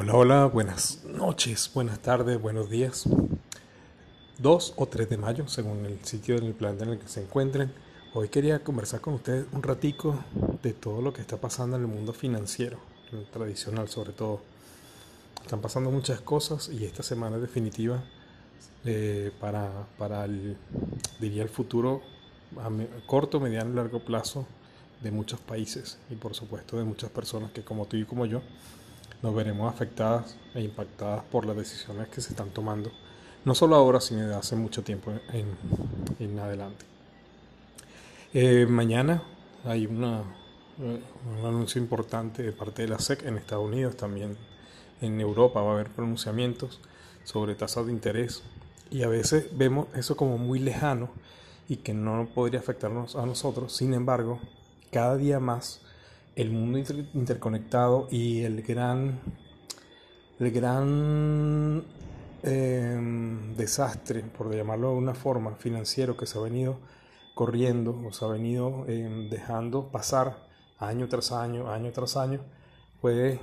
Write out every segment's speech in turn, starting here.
Hola, hola, buenas noches, buenas tardes, buenos días. 2 o 3 de mayo, según el sitio del planeta en el que se encuentren. Hoy quería conversar con ustedes un ratico de todo lo que está pasando en el mundo financiero, tradicional sobre todo. Están pasando muchas cosas y esta semana es definitiva eh, para, para el, diría el futuro a corto, mediano y largo plazo de muchos países y por supuesto de muchas personas que como tú y como yo nos veremos afectadas e impactadas por las decisiones que se están tomando, no solo ahora, sino desde hace mucho tiempo en, en adelante. Eh, mañana hay una, eh, un anuncio importante de parte de la SEC en Estados Unidos, también en Europa va a haber pronunciamientos sobre tasas de interés y a veces vemos eso como muy lejano y que no podría afectarnos a nosotros, sin embargo, cada día más el mundo interconectado y el gran, el gran em, desastre, por llamarlo de una forma, financiero que se ha venido corriendo o se ha venido em, dejando pasar año tras año, año tras año, puede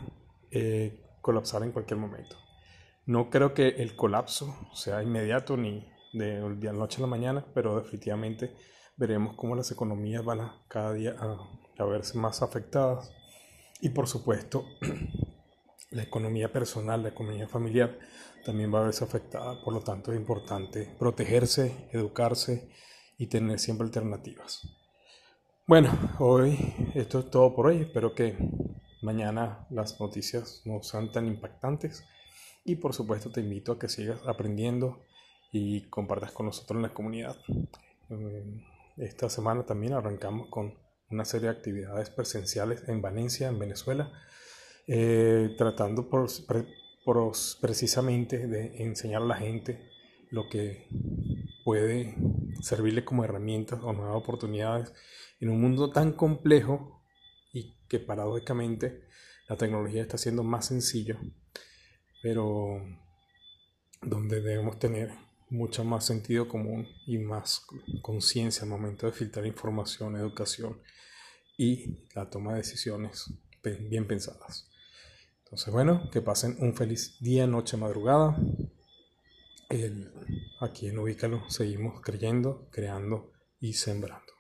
eh, colapsar en cualquier momento. No creo que el colapso sea inmediato ni de la noche a la mañana, pero definitivamente veremos cómo las economías van a cada día a a verse más afectadas. Y por supuesto, la economía personal, la economía familiar también va a verse afectada. Por lo tanto, es importante protegerse, educarse y tener siempre alternativas. Bueno, hoy esto es todo por hoy. Espero que mañana las noticias no sean tan impactantes. Y por supuesto te invito a que sigas aprendiendo y compartas con nosotros en la comunidad. Eh, esta semana también arrancamos con una serie de actividades presenciales en Valencia, en Venezuela, eh, tratando precisamente de enseñar a la gente lo que puede servirle como herramientas o nuevas oportunidades en un mundo tan complejo y que paradójicamente la tecnología está siendo más sencillo, pero donde debemos tener mucho más sentido común y más conciencia al momento de filtrar información, educación y la toma de decisiones bien pensadas. Entonces, bueno, que pasen un feliz día, noche, madrugada. aquí en Ubícalo seguimos creyendo, creando y sembrando.